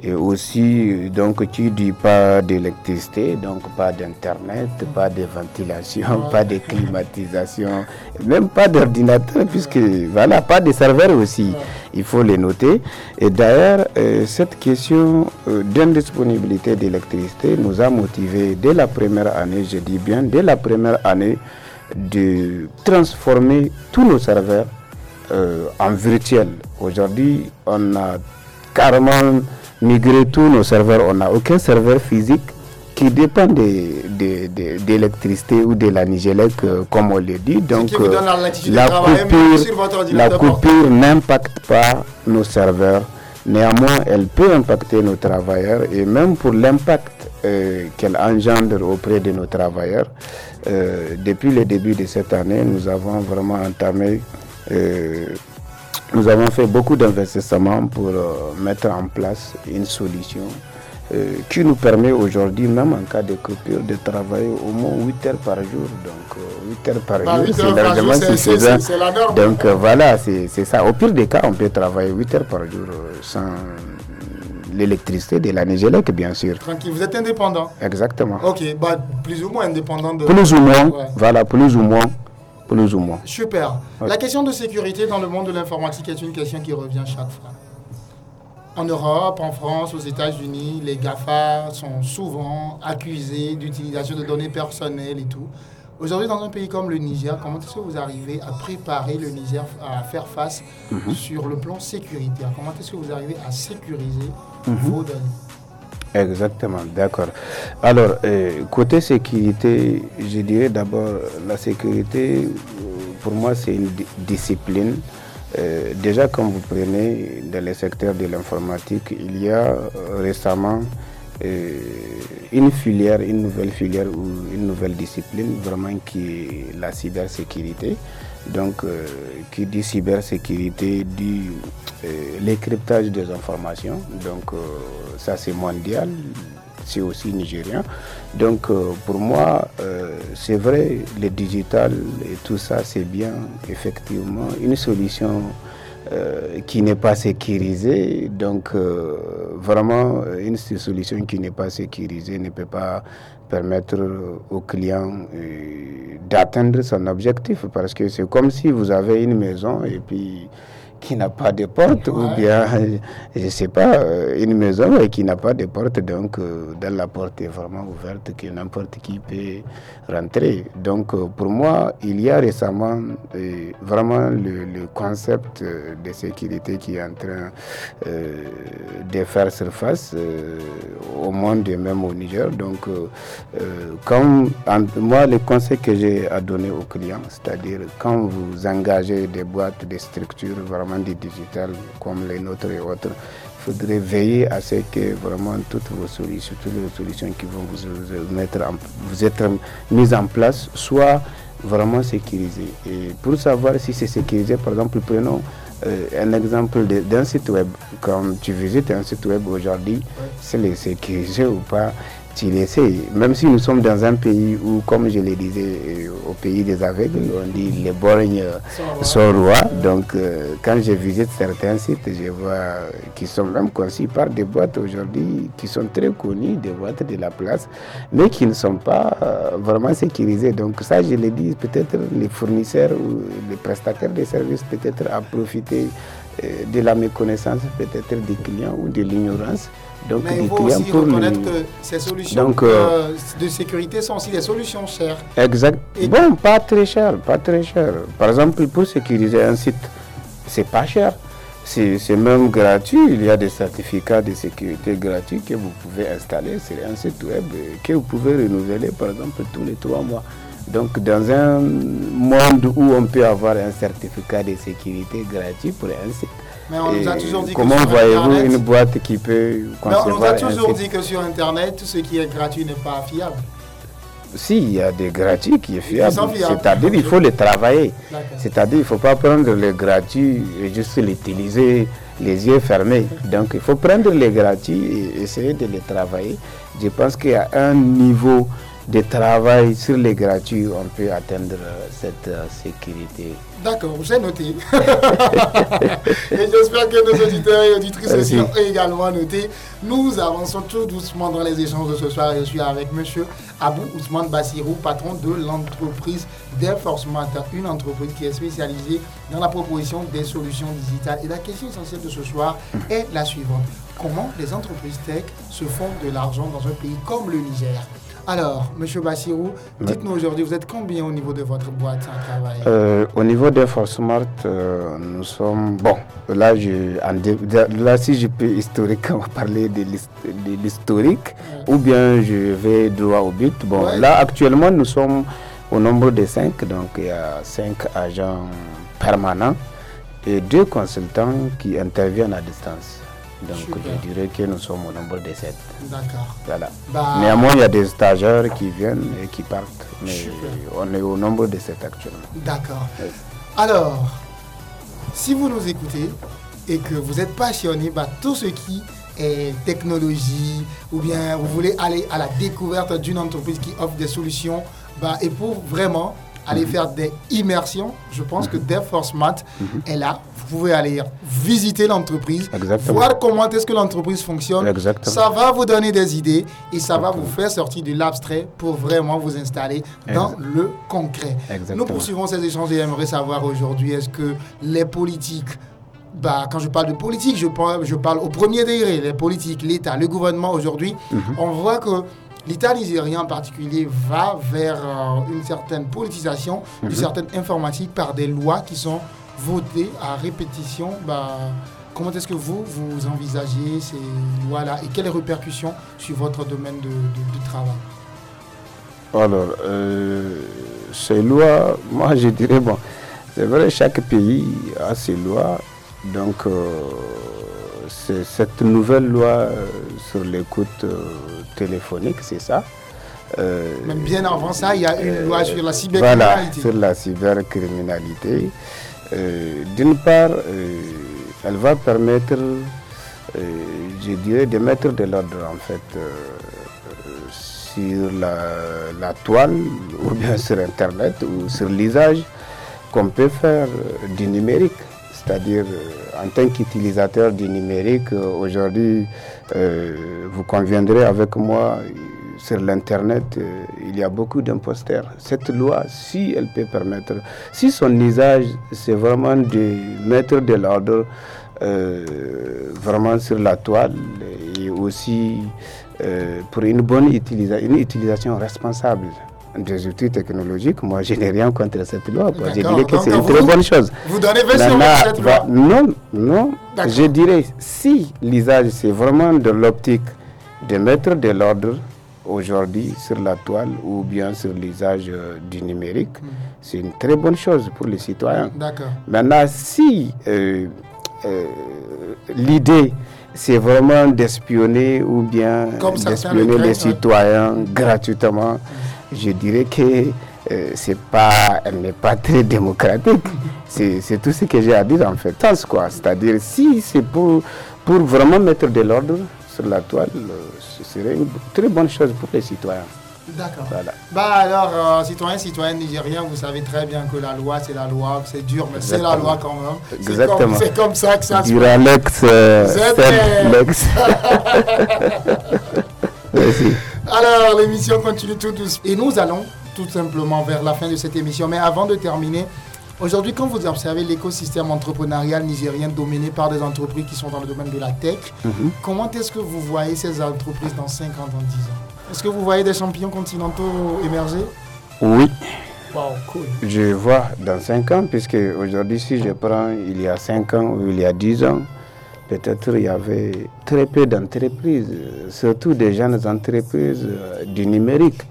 Speaker 4: Et aussi, donc, tu dis pas d'électricité, donc pas d'internet, pas de ventilation, pas de climatisation, même pas d'ordinateur, puisque voilà, pas de serveur aussi. Il faut les noter. Et d'ailleurs, euh, cette question euh, d'indisponibilité d'électricité nous a motivés dès la première année, je dis bien, dès la première année de transformer tous nos serveurs euh, en virtuel. Aujourd'hui, on a carrément migré tous nos serveurs. On n'a aucun serveur physique qui dépend de, d'électricité ou de la Nigélec, euh, comme on le dit. Donc, euh, la, coupure, la coupure n'impacte pas nos serveurs. Néanmoins, elle peut impacter nos travailleurs et même pour l'impact qu'elle engendre auprès de nos travailleurs, euh, depuis le début de cette année, nous avons vraiment entamé, euh, nous avons fait beaucoup d'investissements pour euh, mettre en place une solution qui nous permet aujourd'hui, même en cas de coupure, de travailler au moins 8 heures par jour. Donc 8 heures par bah, jour, c'est largement suffisant. Donc voilà, c'est ça. Au pire des cas, on peut travailler 8 heures par jour sans l'électricité de la Nigélec, bien sûr.
Speaker 1: Tranquille, vous êtes indépendant
Speaker 4: Exactement.
Speaker 1: Ok, bah, plus ou moins indépendant de...
Speaker 4: Plus ou moins, voilà, plus ou moins. Plus ou moins.
Speaker 1: Super. La question de sécurité dans le monde de l'informatique est une question qui revient chaque fois. En Europe, en France, aux États-Unis, les GAFA sont souvent accusés d'utilisation de données personnelles et tout. Aujourd'hui, dans un pays comme le Niger, comment est-ce que vous arrivez à préparer le Niger à faire face mhm. sur le plan sécuritaire? Comment est-ce que vous arrivez à sécuriser mhm.
Speaker 4: Exactement, d'accord. Alors, euh, côté sécurité, je dirais d'abord, la sécurité, pour moi, c'est une discipline. Euh, déjà, quand vous prenez dans le secteur de l'informatique, il y a euh, récemment une filière, une nouvelle filière ou une nouvelle discipline vraiment qui est la cybersécurité. Donc, euh, qui dit cybersécurité dit euh, l'écryptage des informations. Donc, euh, ça c'est mondial, c'est aussi nigérien. Donc, pour moi, c'est vrai, le digital et tout ça, c'est bien, effectivement, une solution euh, qui n'est pas sécurisé. Donc, euh, vraiment, une solution qui n'est pas sécurisée ne peut pas permettre au client d'atteindre son objectif. Parce que c'est comme si vous avez une maison et puis qui n'a pas de porte, ou bien, je ne sais pas, euh, une maison qui n'a pas de porte, donc euh, dans la porte est vraiment ouverte, que n'importe qui peut rentrer. Donc euh, pour moi, il y a récemment vraiment le, concept de sécurité qui est en train de faire surface au monde et même au Niger. Donc, comme moi, le conseil que j'ai à donner aux clients, c'est-à-dire quand vous engagez des boîtes, des structures vraiment du digital comme les nôtres et autres, il faudrait veiller à ce que vraiment toutes vos solutions, toutes les solutions qui vont vous, mettre vous être mises en place soient vraiment sécurisées. Et pour savoir si c'est sécurisé, par exemple, prenons euh, un exemple d'un site web. Quand tu visites un site web aujourd'hui, c'est sécurisé ou pas? Tu Même si nous sommes dans un pays où, comme je le disais, euh, au pays des aveugles, on dit les borgnes sont rois. Donc, euh, quand je visite certains sites, je vois qu'ils sont même conçus par des boîtes aujourd'hui qui sont très connues, des boîtes de la place, mais qui ne sont pas euh, vraiment sécurisées. Donc, ça, je le dis, peut-être les fournisseurs ou les prestataires de services, peut-être à profiter de la méconnaissance, peut-être des clients ou de l'ignorance
Speaker 1: donc, Mais il faut aussi reconnaître que ces solutions euh, euh, de sécurité sont aussi des solutions chères.
Speaker 4: Exact. bon, pas très cher, pas très cher. Par exemple, pour sécuriser un site, c'est pas cher. C'est même gratuit. Il y a des certificats de sécurité gratuits que vous pouvez installer sur un site web que vous pouvez renouveler, par exemple, tous les trois mois. Donc, dans un monde où on peut avoir un certificat de sécurité gratuit pour un site,
Speaker 1: mais on nous a toujours dit
Speaker 4: comment voyez-vous une boîte qui peut
Speaker 1: concevoir On nous a toujours dit que sur Internet, tout ce qui est gratuit n'est pas fiable.
Speaker 4: Si, il y a des gratuits qui sont fiables. C'est-à-dire qu'il faut les travailler. C'est-à-dire qu'il ne faut pas prendre les gratuits et juste l'utiliser les yeux fermés. Donc il faut prendre les gratuits et essayer de les travailler. Je pense qu'il y a un niveau de travail sur les gratuits, on peut atteindre cette euh, sécurité.
Speaker 1: D'accord, j'ai noté. *laughs* et j'espère que nos auditeurs et auditrices aussi ont également noté. Nous avançons tout doucement dans les échanges de ce soir. Je suis avec M. Abou Ousmane Bassirou, patron de l'entreprise Delforcement, une entreprise qui est spécialisée dans la proposition des solutions digitales. Et la question essentielle de ce soir est la suivante. Comment les entreprises tech se font de l'argent dans un pays comme le Niger? Alors, Monsieur Bassirou, dites-nous aujourd'hui, vous êtes combien au niveau de votre boîte à travail
Speaker 4: euh, Au niveau de Smart, euh, nous sommes. Bon, là, je, là, si je peux historiquement *laughs* parler de l'historique, ou bien je vais droit au but. Bon, là, actuellement, nous sommes au nombre de cinq, donc il y a cinq agents permanents et deux consultants qui interviennent à distance. Donc je dirais que nous sommes au nombre de 7.
Speaker 1: D'accord.
Speaker 4: Voilà. Bah, Néanmoins, il y a des stagiaires qui viennent et qui partent. Mais on est au nombre de 7 actuellement.
Speaker 1: D'accord. Alors, si vous nous écoutez et que vous êtes passionné par tout ce qui est technologie ou bien vous voulez aller à la découverte d'une entreprise qui offre des solutions bah, et pour vraiment aller mhm. faire des immersions. Je pense que DevForce Math mhm. est là. Vous pouvez aller visiter l'entreprise, voir comment est-ce que l'entreprise fonctionne. Ça va vous donner des idées et ça va vous faire sortir de l'abstrait pour vraiment vous installer dans le concret. Nous poursuivons ces échanges et j'aimerais savoir aujourd'hui, est-ce que les politiques bah, quand je parle de politique, je parle, je parle au premier degré, les politiques, l'État, le gouvernement aujourd'hui, mhm. on voit que l'État nigérien en particulier va vers euh, une certaine politisation, une mhm. certaine informatique par des lois qui sont votées à répétition. Bah, comment est-ce que vous, vous envisagez ces lois-là et quelles répercussions sur votre domaine de, travail
Speaker 4: Alors, euh, ces lois, moi je dirais, bon, c'est vrai, chaque pays a ses lois. Donc, euh, c'est cette nouvelle loi euh, sur l'écoute euh, téléphonique, c'est ça.
Speaker 1: Même bien avant ça, il y a une loi sur la cybercriminalité.
Speaker 4: Voilà, sur la cybercriminalité. D'une part, elle va permettre, je dirais, de mettre de l'ordre en fait sur la, la, toile ou bien sur Internet ou sur l'usage qu'on peut faire du numérique. c'est-à-dire en tant qu'utilisateur du numérique, aujourd'hui, vous conviendrez avec moi, sur l'Internet, il y a beaucoup d'imposteurs. Cette loi, si elle peut permettre, si son usage, c'est vraiment de mettre de l'ordre vraiment sur la toile et aussi pour une bonne utilisation, une utilisation responsable des outils technologiques, moi je n'ai rien contre cette loi. Je dirais que c'est une très bonne chose.
Speaker 1: Vous donnez 20 sur cette loi
Speaker 4: Non, non. Je dirais, si l'usage c'est vraiment de l'optique de mettre de l'ordre aujourd'hui sur la toile ou bien sur l'usage euh, du numérique, hmm. c'est une très bonne chose pour les citoyens.
Speaker 1: D'accord.
Speaker 4: Maintenant, si euh, euh, l'idée c'est vraiment d'espionner ou bien d'espionner les citoyens gratuitement, je dirais que euh, c'est pas, elle n'est pas très démocratique. C'est tout ce que j'ai à dire en fait. quoi? C'est-à-dire, si c'est pour, pour vraiment mettre de l'ordre sur la toile, euh, ce serait une très bonne chose pour les citoyens.
Speaker 1: D'accord. Bah alors, euh, citoyens, citoyennes nigériens, vous savez très bien que la loi, c'est la loi, c'est dur, mais c'est la loi quand même.
Speaker 4: Exactement.
Speaker 1: C'est comme, ça que ça
Speaker 4: se passe.
Speaker 1: Lex. *laughs* Merci. Alors, l'émission continue tout doucement. Et nous allons tout simplement vers la fin de cette émission. Mais avant de terminer, aujourd'hui, quand vous observez l'écosystème entrepreneurial nigérien dominé par des entreprises qui sont dans le domaine de la tech, mhm. comment est-ce que vous voyez ces entreprises dans 5 ans, dans 10 ans? Est-ce que vous voyez des champions continentaux émerger?
Speaker 4: Oui.
Speaker 1: Wow, cool.
Speaker 4: Je vois dans 5 ans, puisque aujourd'hui, si je prends il y a 5 ans ou il y a 10 ans, peut-être il y avait très peu d'entreprises, surtout des jeunes entreprises euh, du numérique.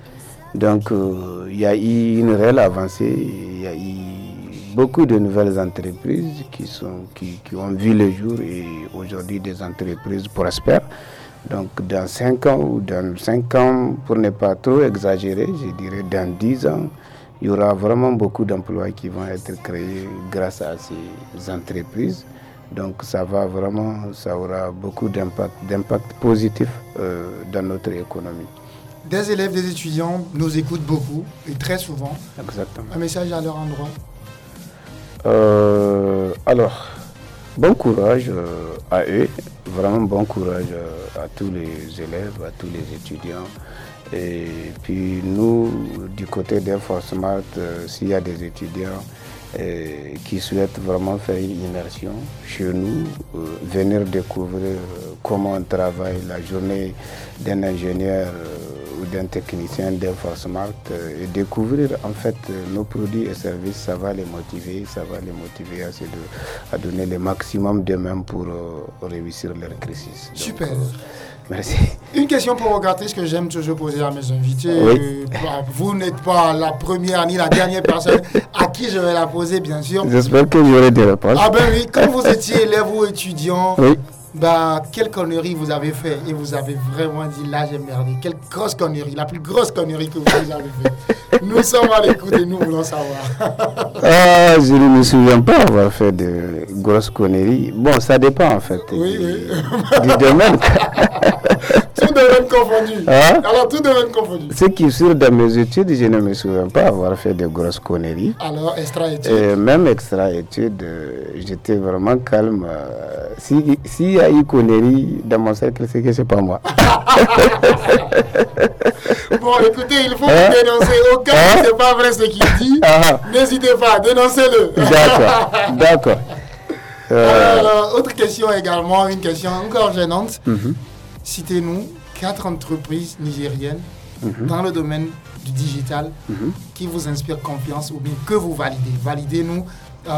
Speaker 4: Donc euh, il y a eu une réelle avancée, il y a eu beaucoup de nouvelles entreprises qui, sont, qui, qui ont vu le jour et aujourd'hui des entreprises prospèrent. Donc dans 5 ans ou dans 5 ans, pour ne pas trop exagérer, je dirais dans 10 ans, il y aura vraiment beaucoup d'emplois qui vont être créés grâce à ces entreprises. Donc ça va vraiment, ça aura beaucoup d'impact positif euh, dans notre économie.
Speaker 1: Des élèves, des étudiants nous écoutent beaucoup et très souvent.
Speaker 4: Exactement.
Speaker 1: Un message à leur endroit
Speaker 4: euh, Alors, bon courage euh, à eux, vraiment bon courage à tous les élèves, à tous les étudiants. Et puis nous, du côté d'Inforcemart, s'il y a des étudiants, qui souhaitent vraiment faire une immersion chez nous, euh, venir découvrir euh, comment on travaille la journée d'un ingénieur euh, d'un technicien d'Infosmart et découvrir en fait nos produits et services, ça va les motiver, ça va les motiver à, à donner le maximum d'eux-mêmes pour réussir leur crise.
Speaker 1: Super.
Speaker 4: Merci. *laughs*
Speaker 1: Une question provocatrice que j'aime toujours poser à mes invités. Bah, vous n'êtes pas la première ni la dernière personne à qui je vais la poser, bien sûr.
Speaker 4: J'espère que j'aurai des réponses.
Speaker 1: Ah ben oui, quand vous étiez élève ou étudiant, bah, quelle connerie vous avez fait et vous avez vraiment dit là j'ai merdé. Quelle grosse connerie, la plus grosse connerie que vous avez fait. Nous sommes à l'écoute et nous voulons savoir. *laughs*
Speaker 4: ah, je ne me souviens pas avoir fait de grosses conneries. Bon, ça dépend en fait
Speaker 1: oui, oui.
Speaker 4: du domaine. *laughs*
Speaker 1: tout domaine confondu. Hein? Alors, tout domaine confondu.
Speaker 4: Ce qui est sûr dans mes études, je ne me souviens pas avoir fait de grosses conneries.
Speaker 1: Alors, extra-études
Speaker 4: Même extra-études, euh, j'étais vraiment calme. S'il si y a eu conneries dans mon cercle, c'est que c'est pas moi. *laughs*
Speaker 1: bon, écoutez, il faut hein? dénoncer. Au cas où hein? c'est pas vrai ce qu'il dit, ah. n'hésitez pas, dénoncez-le.
Speaker 4: D'accord, *laughs* d'accord.
Speaker 1: Euh... autre question également, une question encore gênante. Mhm. Citez-nous quatre entreprises nigériennes mhm. dans le domaine du digital mhm. qui vous inspirent confiance ou bien que vous validez. Validez-nous euh,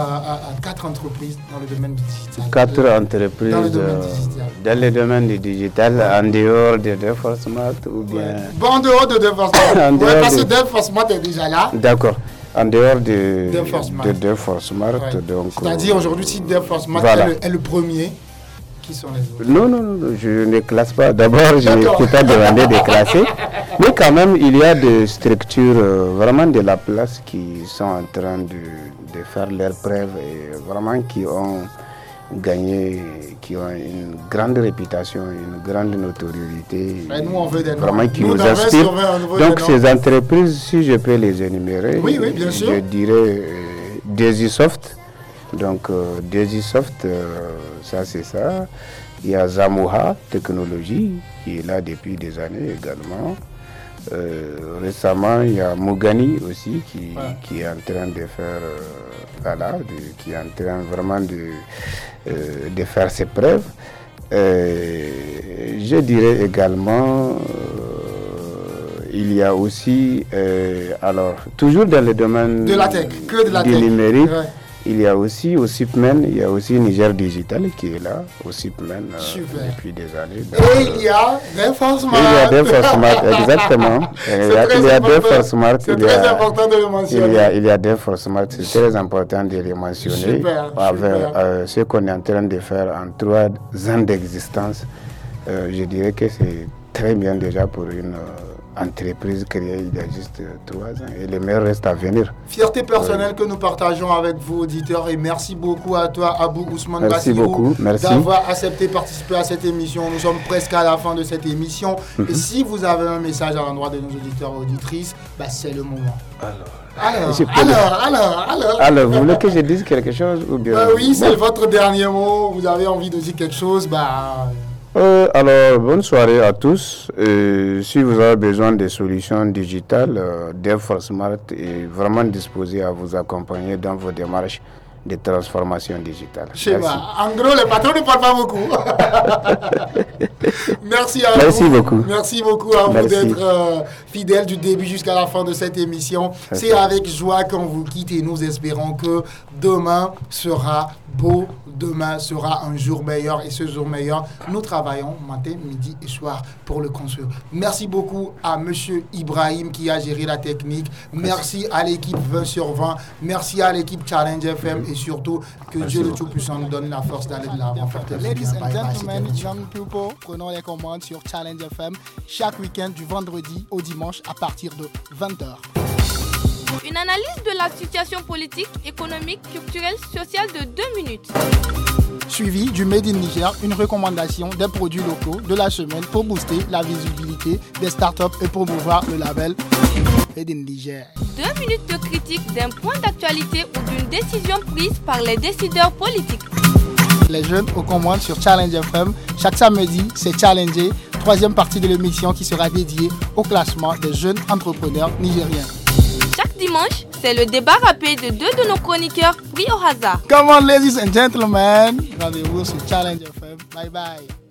Speaker 1: quatre entreprises dans le domaine du digital.
Speaker 4: Quatre entreprises dans le domaine du digital, dans le domaine du digital en dehors de DevForceMat ou bien.
Speaker 1: Bon, en dehors de DevForceMat. *laughs* oui, parce que DevForceMat est déjà là.
Speaker 4: D'accord. En dehors de DevForceMat.
Speaker 1: De donc. C'est-à-dire aujourd'hui, si DevForceMat est, est le premier, sont les
Speaker 4: Non, non, non, je ne classe pas. D'abord, je ne peux pas demander de classer. Mais quand même, il y a des structures euh, vraiment de la place qui sont en train de, faire leurs preuves et vraiment qui ont gagné, qui ont une grande réputation, une grande notoriété.
Speaker 1: nous, on veut des
Speaker 4: vraiment qui nous, inspirent. Donc, ces entreprises, si je peux les énumérer,
Speaker 1: oui, oui, bien sûr.
Speaker 4: je dirais euh, Desisoft Donc, euh, Desisoft, ça c'est ça. Il y a Zamoha Technologie qui est là depuis des années également. récemment, il y a Mogani aussi qui, qui est en train de faire, voilà, qui est en train vraiment de, de faire ses preuves. je dirais également il y a aussi, euh, alors, toujours dans le domaine
Speaker 1: de la tech, que de la
Speaker 4: du numérique, il y a aussi au CIPMEN, il y a aussi Niger Digital qui est là, au CIPMEN euh, depuis des années.
Speaker 1: Et il y a Smart. *laughs*
Speaker 4: Il y a exactement. il y a, a Smart.
Speaker 1: C'est très important de le mentionner.
Speaker 4: Il y a, il y a Smart, c'est très important de le mentionner.
Speaker 1: Super,
Speaker 4: avec euh, ce qu'on est en train de faire en trois ans d'existence. je dirais que c'est très bien déjà pour une entreprise créée il y a juste trois ans et le meilleur reste à venir.
Speaker 1: Fierté personnelle que nous partageons avec vous auditeurs et merci beaucoup à toi Abou Ousmane
Speaker 4: merci beaucoup,
Speaker 1: d'avoir accepté de participer à cette émission. Nous sommes presque à la fin de cette émission et mhm. si vous avez un message à l'endroit de nos auditeurs et auditrices, bah, c'est le moment. Alors, alors, alors, alors,
Speaker 4: alors, vous voulez que je dise quelque chose ou bien
Speaker 1: bah Oui, c'est votre dernier mot. Vous avez envie de dire quelque chose, bah
Speaker 4: euh, alors, bonne soirée à tous. si vous avez besoin de solutions digitales, euh, Smart est vraiment disposé à vous accompagner dans vos démarches de transformation digitale.
Speaker 1: En gros, le patron ne parle pas beaucoup. *laughs* Merci à
Speaker 4: Merci
Speaker 1: vous.
Speaker 4: beaucoup.
Speaker 1: Merci beaucoup à vous d'être euh, fidèle du début jusqu'à la fin de cette émission. C'est avec joie qu'on vous quitte et nous espérons que demain sera beau, demain sera un jour meilleur et ce jour meilleur, nous travaillons matin, midi et soir pour le construire. Merci beaucoup à Monsieur Ibrahim qui a géré la technique. Merci, à l'équipe 20 sur 20. Merci à l'équipe Challenge FM et surtout que Dieu le Tout-Puissant nous donne la force d'aller de l'avant. Ladies and gentlemen, young people, prenons les commandes sur Challenge FM chaque week-end du vendredi au dimanche à partir de 20h.
Speaker 2: Une analyse de la situation politique, économique, culturelle, sociale de deux minutes.
Speaker 1: Suivi du Made in Niger, une recommandation des produits locaux de la semaine pour booster la visibilité des startups et promouvoir le label Made in Niger.
Speaker 2: Deux minutes de critique d'un point d'actualité ou d'une décision prise par les décideurs politiques.
Speaker 1: Les jeunes aux commandes sur Challenge FM. Chaque samedi, c'est Challenger, troisième partie de l'émission qui sera dédiée au classement des jeunes entrepreneurs nigériens
Speaker 2: dimanche, c'est le débat rapide de deux de nos chroniqueurs pris au hasard.
Speaker 1: Come on, ladies and gentlemen. Rendez-vous sur Challenge FM. Bye bye.